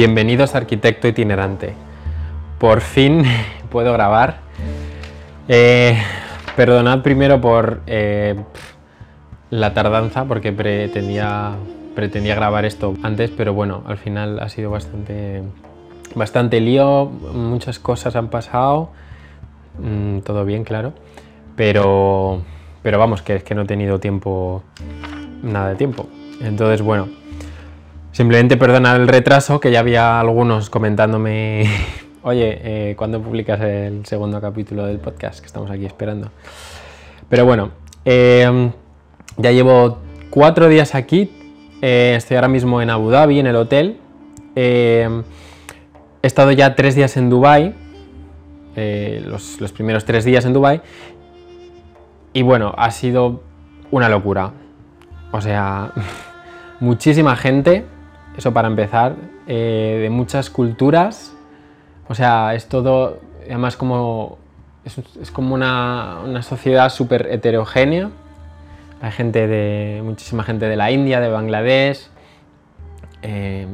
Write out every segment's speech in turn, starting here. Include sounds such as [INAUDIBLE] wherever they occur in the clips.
Bienvenidos arquitecto itinerante. Por fin [LAUGHS] puedo grabar. Eh, perdonad primero por eh, la tardanza, porque pretendía, pretendía grabar esto antes, pero bueno, al final ha sido bastante, bastante lío, muchas cosas han pasado, mm, todo bien, claro, pero, pero vamos, que es que no he tenido tiempo, nada de tiempo. Entonces, bueno, Simplemente perdonar el retraso, que ya había algunos comentándome, [LAUGHS] oye, eh, ¿cuándo publicas el segundo capítulo del podcast? Que estamos aquí esperando. Pero bueno, em, ya llevo cuatro días aquí, eh, estoy ahora mismo en Abu Dhabi, en el hotel. Em, he estado ya tres días en Dubai, eh, los, los primeros tres días en Dubai. Y bueno, ha sido una locura. O sea, [LAUGHS] muchísima gente, eso para empezar, eh, de muchas culturas. O sea, es todo, además como, es, como una, sociedad súper heterogénea. Hay gente de, muchísima gente de la India, de Bangladesh, eh,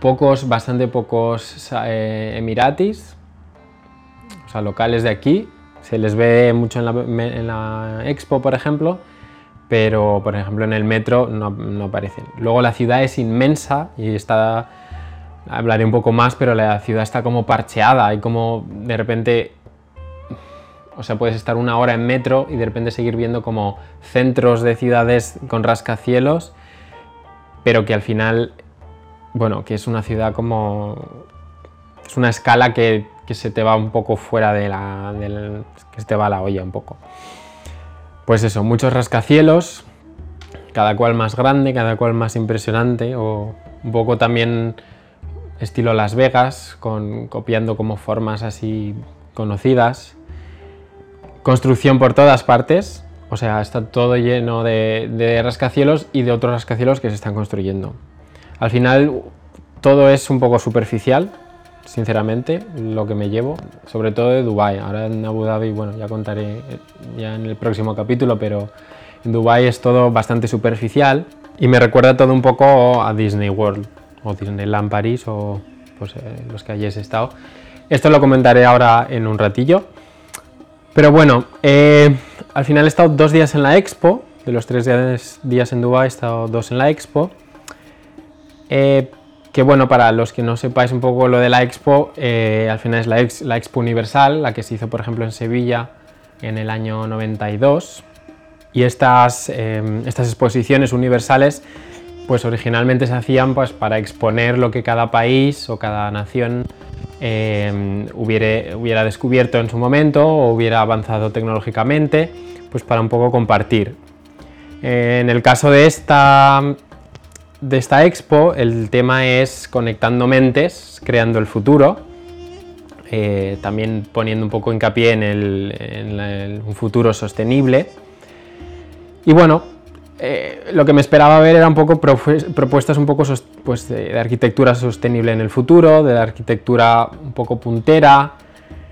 pocos, bastante pocos eh, emiratis, o sea, locales de aquí. Se les ve mucho en la expo, por ejemplo, pero por ejemplo en el metro no, aparecen. Luego la ciudad es inmensa y está, hablaré un poco más, pero la ciudad está como parcheada, hay como de repente, o sea, puedes estar una hora en metro y de repente seguir viendo como centros de ciudades con rascacielos, pero que al final, bueno, que es una ciudad como, es una escala que, se te va un poco fuera de la, que se te va a la olla un poco. Pues eso, muchos rascacielos, cada cual más grande, cada cual más impresionante, o un poco también estilo Las Vegas, copiando como formas así conocidas. Construcción por todas partes, o sea, está todo lleno de rascacielos y de otros rascacielos que se están construyendo. Al final todo es un poco superficial, sinceramente, lo que me llevo, sobre todo de Dubai. Ahora en Abu Dhabi, bueno, ya contaré eh, ya en el próximo capítulo, pero en Dubai es todo bastante superficial y me recuerda todo un poco a Disney World o Disneyland París o pues, eh, los que hayáis estado. Esto lo comentaré ahora en un ratillo. Pero bueno, eh, al final he estado dos días en la expo, de los tres días, en Dubai he estado dos en la expo que bueno, para los que no sepáis un poco lo de la Expo, eh, al final es la, Expo Universal, la que se hizo por ejemplo en Sevilla en el año 92. Y estas, em, estas exposiciones universales pues originalmente se hacían pues, para exponer lo que cada país o cada nación em, hubiera, hubiera descubierto en su momento o hubiera avanzado tecnológicamente, pues para un poco compartir. en el caso de esta de esta expo el tema es conectando mentes, creando el futuro, eh, también poniendo un poco hincapié en, el, un futuro sostenible. Y bueno, eh, lo que me esperaba ver era un poco propuestas un poco pues, de, arquitectura sostenible en el futuro, de arquitectura un poco puntera,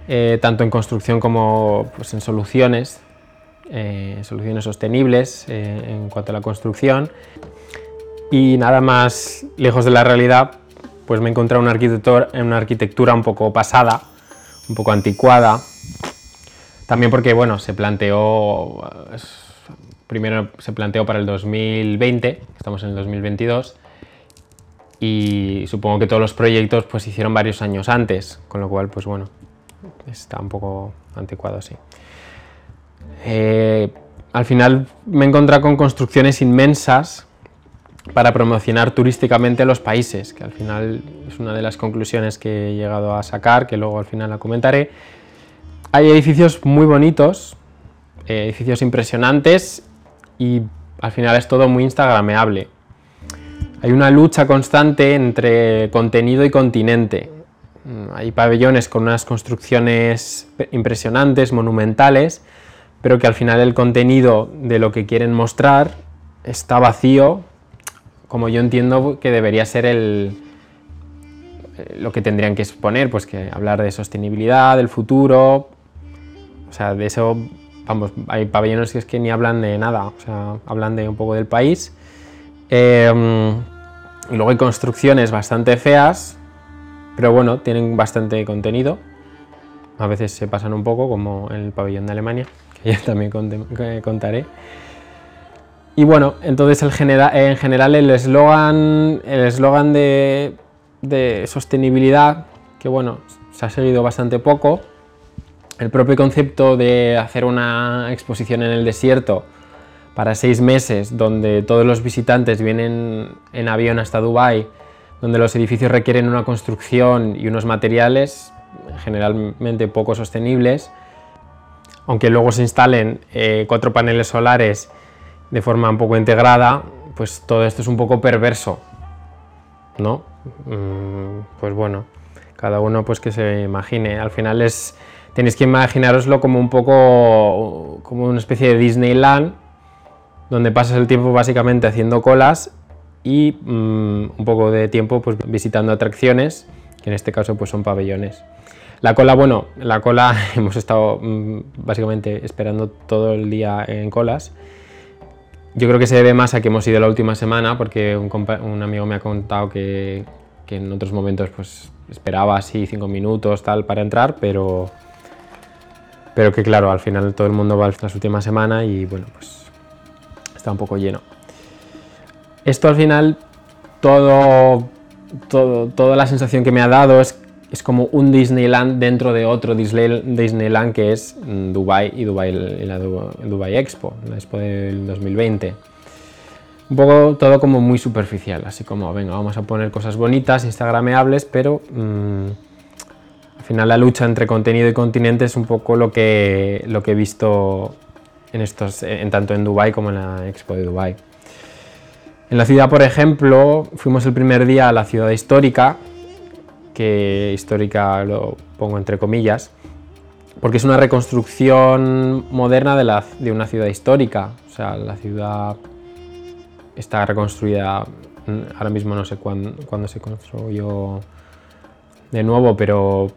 eh, tanto en construcción como pues, en soluciones, soluciones sostenibles en cuanto a la construcción. Y nada más lejos de la realidad, pues me he encontrado una, una arquitectura un poco pasada, un poco anticuada. También porque, bueno, se planteó, primero se planteó para el 2020, estamos en el 2022, y supongo que todos los proyectos pues hicieron varios años antes, con lo cual, pues bueno, está un poco anticuado, sí. Eh, al final me he encontrado con construcciones inmensas, para promocionar turísticamente los países, que al final es una de las conclusiones que he llegado a sacar, que luego al final la comentaré. Hay edificios muy bonitos, eh, edificios impresionantes y al final es todo muy instagrameable. Hay una lucha constante entre contenido y continente. Mm, hay pabellones con unas construcciones impresionantes, monumentales, pero que al final el contenido de lo que quieren mostrar está vacío como yo entiendo que debería ser el, lo que tendrían que exponer, pues que hablar de sostenibilidad, del futuro, o sea, de eso, vamos, hay pabellones que es que ni hablan de nada, o sea, hablan de un poco del país. Em, Y luego hay construcciones bastante feas, pero bueno, tienen bastante contenido. A veces se pasan un poco, como en el pabellón de Alemania, [LAUGHS] que ya también contaré. Y bueno, entonces en general el eslogan el eslogan de, de sostenibilidad, que bueno, se ha seguido bastante poco. El propio concepto de hacer una exposición en el desierto para seis meses, donde todos los visitantes vienen en avión hasta Dubái, donde los edificios requieren una construcción y unos materiales generalmente poco sostenibles, aunque luego se instalen eh, cuatro paneles solares de forma un poco integrada, pues todo esto es un poco perverso, ¿no? Mm, pues bueno, cada uno pues que se imagine. Al final es, tenéis que imaginaroslo como un poco, como una especie de Disneyland, donde pasas el tiempo básicamente haciendo colas y mm, un poco de tiempo pues visitando atracciones, que en este caso pues son pabellones. La cola, bueno, la cola [LAUGHS] hemos estado mm, básicamente esperando todo el día en colas yo creo que se debe más a que hemos ido la última semana, porque un, amigo me ha contado que, en otros momentos pues esperaba así cinco minutos tal para entrar, pero, pero que claro, al final todo el mundo va las últimas semanas y bueno, pues está un poco lleno. Esto al final, todo, todo, toda la sensación que me ha dado es es como un Disneyland dentro de otro Disneyland que es mm, Dubai y Dubai, la Dubai Expo, la Expo del 2020. Un poco todo como muy superficial, así como, venga, vamos a poner cosas bonitas, instagrameables, pero mm, al final la lucha entre contenido y continente es un poco lo que, lo que he visto en estos, en, tanto en Dubai como en la Expo de Dubai. En la ciudad, por ejemplo, fuimos el primer día a la ciudad histórica, que histórica lo pongo entre comillas, porque es una reconstrucción moderna de, una ciudad histórica. O sea, la ciudad está reconstruida, ahora mismo no sé cuándo, se construyó de nuevo, pero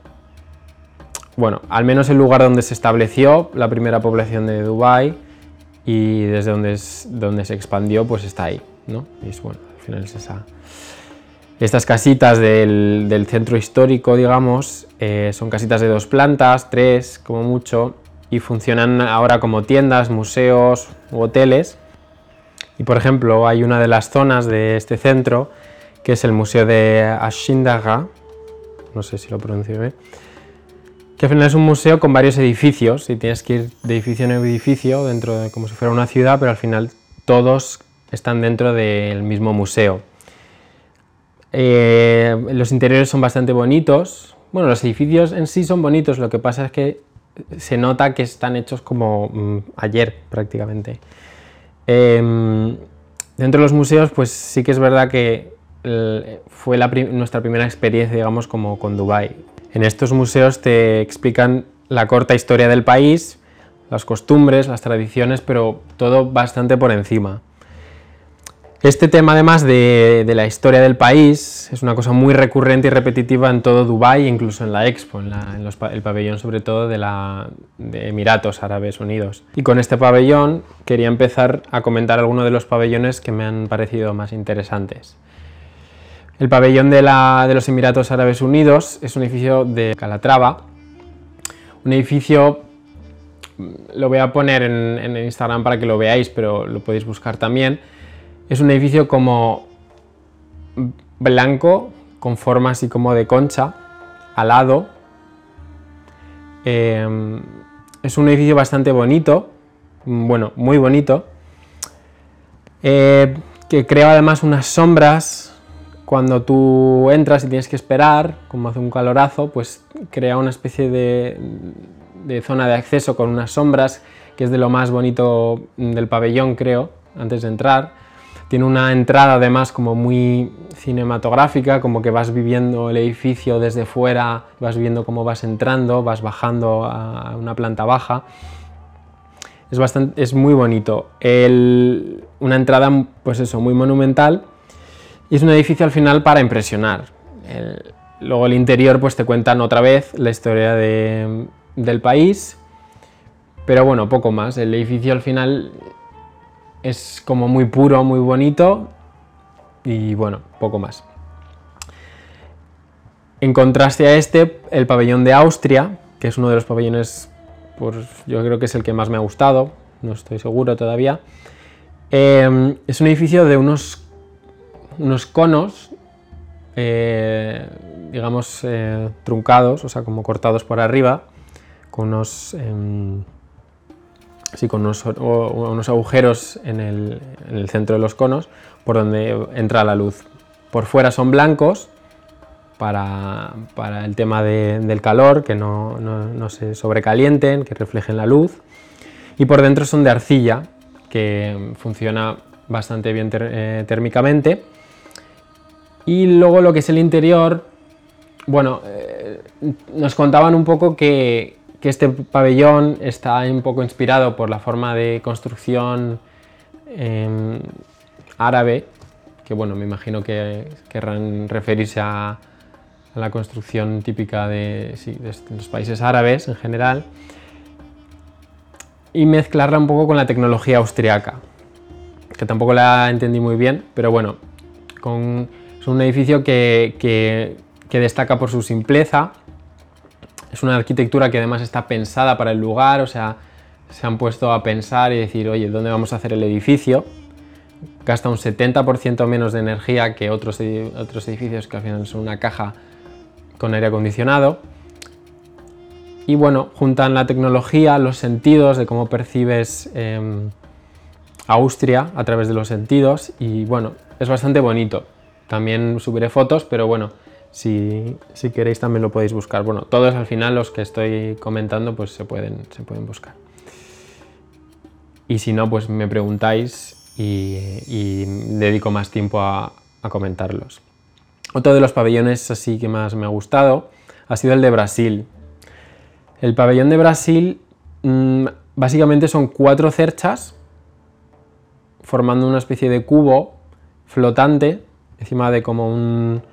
bueno, al menos el lugar donde se estableció la primera población de Dubái y desde donde, donde se expandió, pues está ahí, ¿no? Y es bueno, al final es esa, estas casitas del, centro histórico, digamos, eh, son casitas de dos plantas, tres como mucho, y funcionan ahora como tiendas, museos u hoteles. Y por ejemplo, hay una de las zonas de este centro, que es el Museo de Ashindaga, no sé si lo pronuncio bien, que al final es un museo con varios edificios, y tienes que ir de edificio en edificio, dentro de como si fuera una ciudad, pero al final todos están dentro del mismo museo. Eh, los interiores son bastante bonitos. Bueno, los edificios en sí son bonitos, lo que pasa es que se nota que están hechos como mm, ayer prácticamente. Em, dentro de los museos, pues sí que es verdad que fue nuestra primera experiencia, digamos, como con Dubai. En estos museos te explican la corta historia del país, las costumbres, las tradiciones, pero todo bastante por encima. Este tema, además de, la historia del país, es una cosa muy recurrente y repetitiva en todo Dubái, incluso en la Expo, en, el pabellón sobre todo de, Emiratos Árabes Unidos. Y con este pabellón quería empezar a comentar algunos de los pabellones que me han parecido más interesantes. El pabellón de, los Emiratos Árabes Unidos es un edificio de Calatrava, un edificio lo voy a poner en Instagram para que lo veáis, pero lo podéis buscar también es un edificio como blanco, con forma así como de concha, alado. Em, es un edificio bastante bonito, bueno, muy bonito, eh, que crea además unas sombras. Cuando tú entras y tienes que esperar, como hace un calorazo, pues crea una especie de, de zona de acceso con unas sombras, que es de lo más bonito del pabellón, creo, antes de entrar. Tiene una entrada además como muy cinematográfica, como que vas viviendo el edificio desde fuera, vas viendo cómo vas entrando, vas bajando a una planta baja. Es, bastante, es muy bonito. una entrada, pues eso, muy monumental. Y es un edificio al final para impresionar. luego el interior, pues te cuentan otra vez la historia del país. Pero bueno, poco más. El edificio al final es como muy puro, muy bonito y bueno, poco más. En contraste a este, el pabellón de Austria, que es uno de los pabellones, pues yo creo que es el que más me ha gustado, no estoy seguro todavía. Eh, es un edificio de unos, unos conos, eh, digamos, eh, truncados, o sea, como cortados por arriba, con unos, em, sí, con unos, agujeros en el, en el centro de los conos por donde entra la luz. Por fuera son blancos para, el tema de, del calor, que no, se sobrecalienten, que reflejen la luz. Y por dentro son de arcilla, que funciona bastante bien eh, térmicamente. Y luego lo que es el interior, bueno, eh, nos contaban un poco que, que, este pabellón está un poco inspirado por la forma de construcción eh, árabe, que bueno, me imagino que querrán referirse a, la construcción típica de, los países árabes en general, y mezclarla un poco con la tecnología austriaca, que tampoco la entendí muy bien, pero bueno, es un edificio que destaca por su simpleza, es una arquitectura que además está pensada para el lugar, o sea, se han puesto a pensar y decir, oye, ¿dónde vamos a hacer el edificio? Gasta un 70% menos de energía que otros, otros edificios que al final son una caja con aire acondicionado. Y bueno, juntan la tecnología, los sentidos de cómo percibes eh, Austria a través de los sentidos y bueno, es bastante bonito. También subiré fotos, pero bueno, si, si, queréis también lo podéis buscar. Bueno, todos al final los que estoy comentando pues se pueden, se pueden buscar. Y si no, pues me preguntáis y, dedico más tiempo a, comentarlos. Otro de los pabellones así que más me ha gustado ha sido el de Brasil. El pabellón de Brasil mmm, básicamente son cuatro cerchas formando una especie de cubo flotante encima de como un...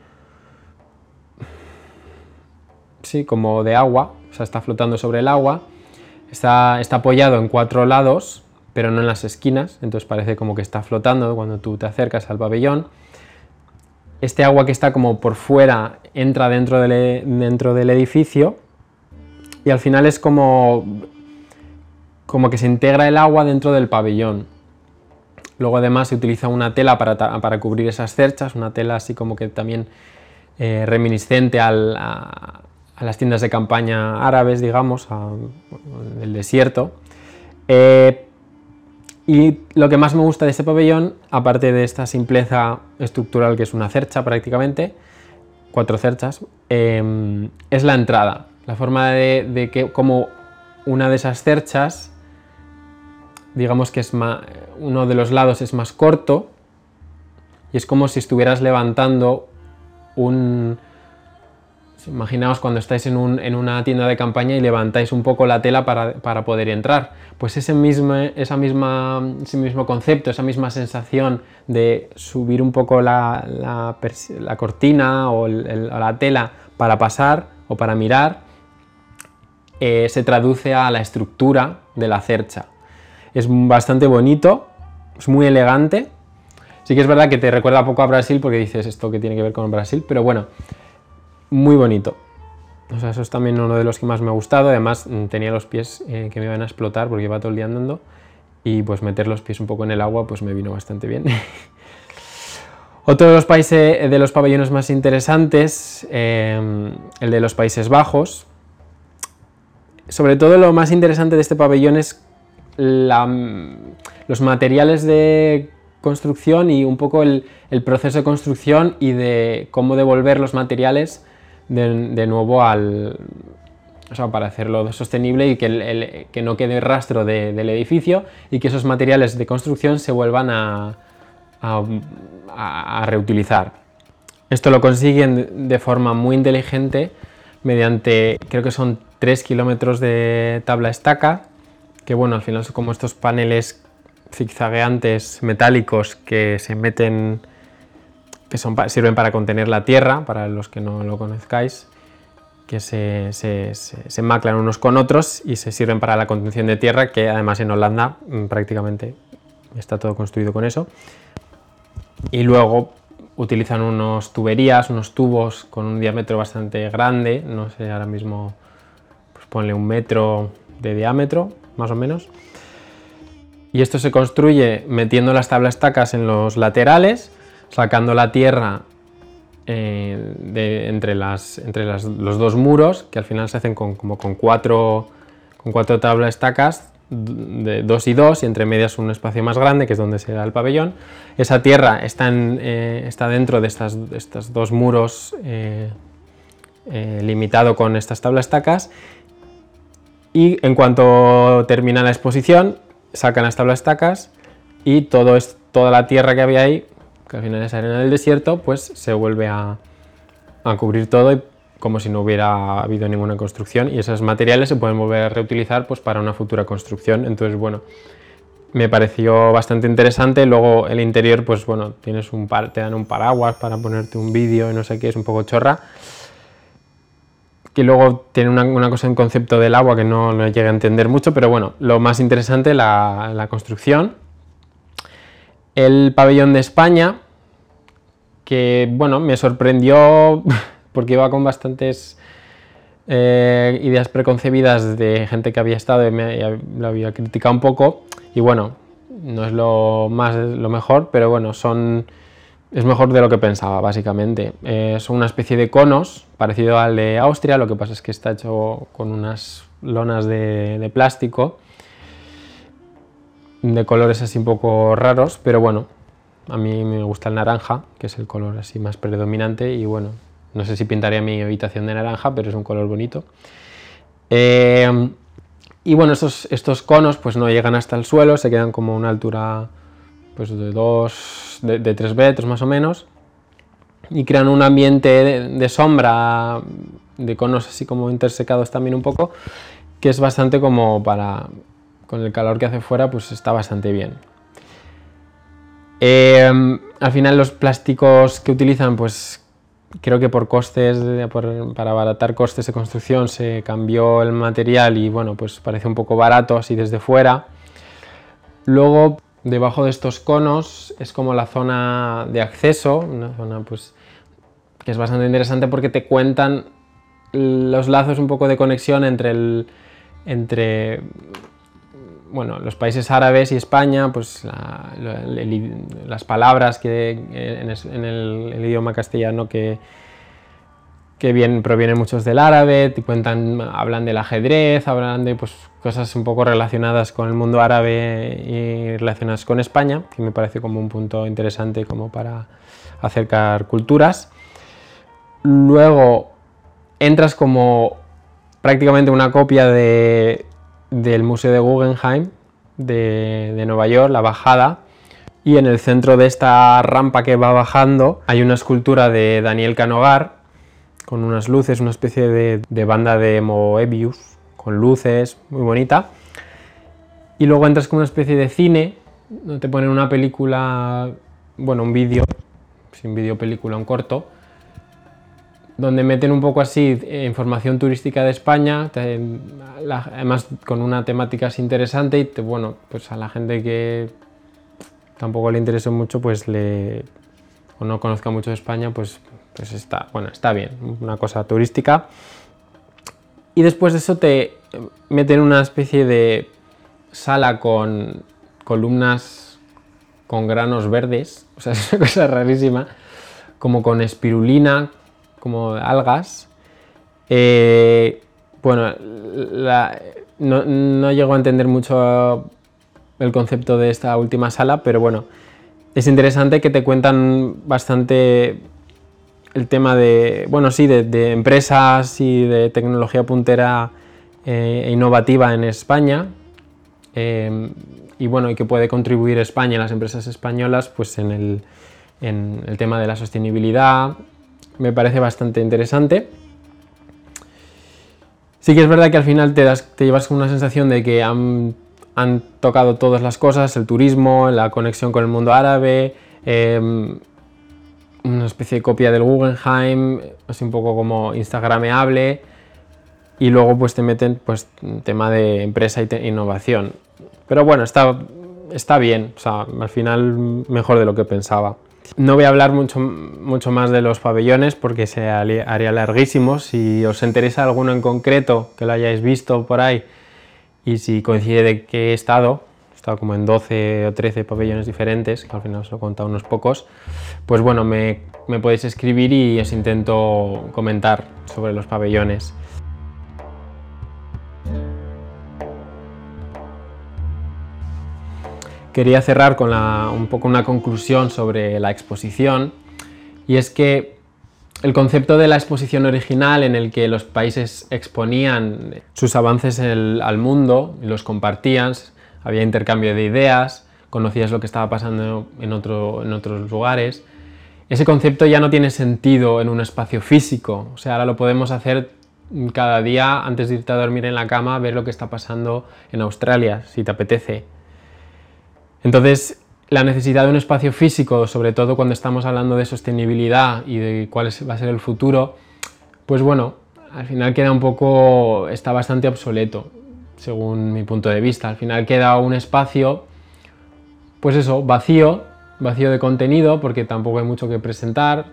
Sí, como de agua, o sea, está flotando sobre el agua. Está, está apoyado en cuatro lados, pero no en las esquinas, entonces parece como que está flotando cuando tú te acercas al pabellón este agua que está como por fuera entra dentro del, e, dentro del edificio y al final es como, como que se integra el agua dentro del pabellón. Luego además se utiliza una tela para, para cubrir esas cerchas, una tela así como que también eh, reminiscente al, a, las tiendas de campaña árabes, digamos, del desierto. Eh, y lo que más me gusta de este pabellón, aparte de esta simpleza estructural que es una cercha prácticamente, cuatro cerchas, eh, es la entrada. La forma de, de, que como una de esas cerchas, digamos que es más, uno de los lados es más corto y es como si estuvieras levantando un, Imaginaos cuando estáis en, un, en, una tienda de campaña y levantáis un poco la tela para, para poder entrar. Pues ese mismo, esa misma, ese mismo concepto, esa misma sensación de subir un poco la, la, cortina o, la tela para pasar o para mirar, eh, se traduce a la estructura de la cercha. Es bastante bonito, es muy elegante. Sí que es verdad que te recuerda poco a Brasil porque dices esto que tiene que ver con Brasil, pero bueno, muy bonito. O sea, eso es también uno de los que más me ha gustado. Además, mm, tenía los pies eh, que me iban a explotar porque iba todo el día andando. Y pues meter los pies un poco en el agua, pues me vino bastante bien. [LAUGHS] Otro de los países, de los pabellones más interesantes, eh, el de los Países Bajos. Sobre todo lo más interesante de este pabellón es la, los materiales de construcción y un poco el, proceso de construcción y de cómo devolver los materiales de, nuevo al, o sea, para hacerlo sostenible y que, el, que no quede rastro de, del edificio y que esos materiales de construcción se vuelvan a, a, a, reutilizar. Esto lo consiguen de forma muy inteligente mediante, creo que son 3 kilómetros de tabla estaca, que bueno, al final son como estos paneles zigzagueantes metálicos que se meten que son, sirven para contener la tierra, para los que no lo conozcáis, que se, se, se, se, maclan unos con otros y se sirven para la contención de tierra, que además en Holanda mm, prácticamente está todo construido con eso. Y luego utilizan unos tuberías, unos tubos con un diámetro bastante grande, no sé, ahora mismo pues ponle un metro de diámetro, más o menos. Y esto se construye metiendo las tablas tacas en los laterales, sacando la tierra eh, entre, las, entre los dos muros, que al final se hacen con, como con cuatro, con cuatro tablas estacas de dos y dos, y entre medias un espacio más grande, que es donde será el pabellón. Esa tierra está, eh, está dentro de estas, estos dos muros eh, limitado con estas tablas estacas. Y en cuanto termina la exposición, sacan las tablas estacas y todo es, toda la tierra que había ahí que al final es arena del desierto, pues se vuelve a, cubrir todo y como si no hubiera habido ninguna construcción y esos materiales se pueden volver a reutilizar pues, para una futura construcción. Entonces, bueno, me pareció bastante interesante. Luego el interior, pues bueno, tienes un te dan un paraguas para ponerte un vídeo y no sé qué, es un poco chorra. Que luego tiene una, cosa en concepto del agua que no lo llegué a entender mucho, pero bueno, lo más interesante, la, la construcción el pabellón de España, que bueno, me sorprendió [LAUGHS] porque iba con bastantes eh, ideas preconcebidas de gente que había estado y me había criticado un poco. Y bueno, no es lo más lo mejor, pero bueno, son es mejor de lo que pensaba, básicamente. Eh, son una especie de conos, parecido al de Austria, lo que pasa es que está hecho con unas lonas de plástico de colores así un poco raros, pero bueno, a mí me gusta el naranja, que es el color así más predominante y bueno, no sé si pintaría mi habitación de naranja, pero es un color bonito. Eh, y bueno, estos, estos conos pues no llegan hasta el suelo, se quedan como a una altura pues de 2, de, de 3 metros más o menos, y crean un ambiente de, sombra, de conos así como intersecados también un poco, que es bastante como para con el calor que hace fuera, pues está bastante bien. Em, al final los plásticos que utilizan, pues creo que por costes, para abaratar costes de construcción, se cambió el material y bueno, pues parece un poco barato así desde fuera. Luego, debajo de estos conos es como la zona de acceso, una zona pues que es bastante interesante porque te cuentan los lazos un poco de conexión entre el, entre bueno, los países árabes y España, pues las palabras que en, el, idioma castellano que, que bien, provienen muchos del árabe, te cuentan, hablan del ajedrez, hablan de pues, cosas un poco relacionadas con el mundo árabe y relacionadas con España, que me parece como un punto interesante como para acercar culturas. Luego entras como prácticamente una copia de, del Museo de Guggenheim de, Nueva York, la bajada, y en el centro de esta rampa que va bajando hay una escultura de Daniel Canogar con unas luces, una especie de, banda de Moebius con luces, muy bonita. Y luego entras con una especie de cine, donde te ponen una película, bueno, un vídeo, sin vídeo película, un corto, donde meten un poco así eh, información turística de España, además con una temática así interesante y bueno, pues a la gente que tampoco le interese mucho, pues le o no conozca mucho de España, pues, pues está, bueno, está bien, una cosa turística. Y después de eso te meten una especie de sala con columnas con granos verdes, o sea, [LAUGHS] es una cosa rarísima, como con espirulina, como algas. Eh, bueno, no, no, llego a entender mucho el concepto de esta última sala, pero bueno, es interesante que te cuentan bastante el tema de, bueno, sí, de, empresas y de tecnología puntera eh, e innovativa en España. Eh, y bueno, y que puede contribuir España, las empresas españolas, pues en el, en el tema de la sostenibilidad, me parece bastante interesante. Sí que es verdad que al final te, das, te llevas una sensación de que han, tocado todas las cosas, el turismo, la conexión con el mundo árabe, em, una especie de copia del Guggenheim, así un poco como instagrameable, y luego pues te meten pues tema de empresa e innovación. Pero bueno, está, está bien, o sea, al final mejor de lo que pensaba. No voy a hablar mucho, mucho más de los pabellones porque se haría larguísimo. Si os interesa alguno en concreto, que lo hayáis visto por ahí, y si coincide de que he estado, he estado como en 12 o 13 pabellones diferentes, que al final os he contado unos pocos, pues bueno, me, me podéis escribir y os intento comentar sobre los pabellones. Quería cerrar con un poco una conclusión sobre la exposición y es que el concepto de la exposición original en el que los países exponían sus avances al mundo los compartían, había intercambio de ideas, conocías lo que estaba pasando en, en otros lugares, ese concepto ya no tiene sentido en un espacio físico, o sea, ahora lo podemos hacer cada día antes de irte a dormir en la cama, ver lo que está pasando en Australia, si te apetece. Entonces, la necesidad de un espacio físico, sobre todo cuando estamos hablando de sostenibilidad y de cuál va a ser el futuro, pues bueno, al final queda un poco, está bastante obsoleto, según mi punto de vista. Al final queda un espacio, pues eso, vacío, vacío de contenido, porque tampoco hay mucho que presentar.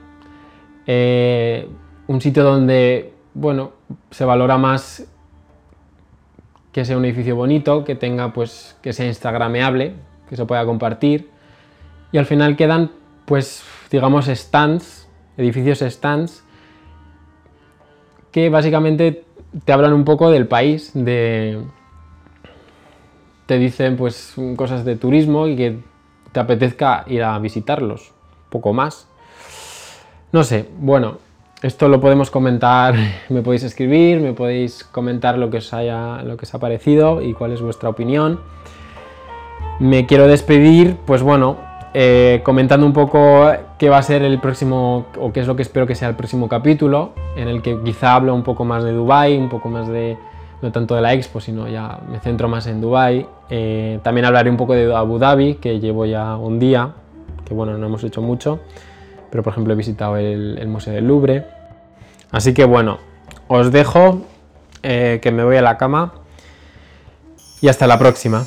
Eh, un sitio donde, bueno, se valora más que sea un edificio bonito, que tenga, pues, que sea instagrameable, que se pueda compartir. Y al final quedan, pues, digamos, stands, edificios stands, que básicamente te hablan un poco del país, de... te dicen pues cosas de turismo y que te apetezca ir a visitarlos, poco más. No sé, bueno, esto lo podemos comentar, [LAUGHS] me podéis escribir, me podéis comentar lo que os haya, lo que os ha parecido y cuál es vuestra opinión. Me quiero despedir, pues bueno, eh, comentando un poco qué va a ser el próximo, o qué es lo que espero que sea el próximo capítulo, en el que quizá hablo un poco más de Dubai, un poco más de, no tanto de la Expo, sino ya me centro más en Dubai. Eh, también hablaré un poco de Abu Dhabi, que llevo ya un día, que bueno, no hemos hecho mucho, pero por ejemplo he visitado el, Museo del Louvre. Así que bueno, os dejo, eh, que me voy a la cama y hasta la próxima.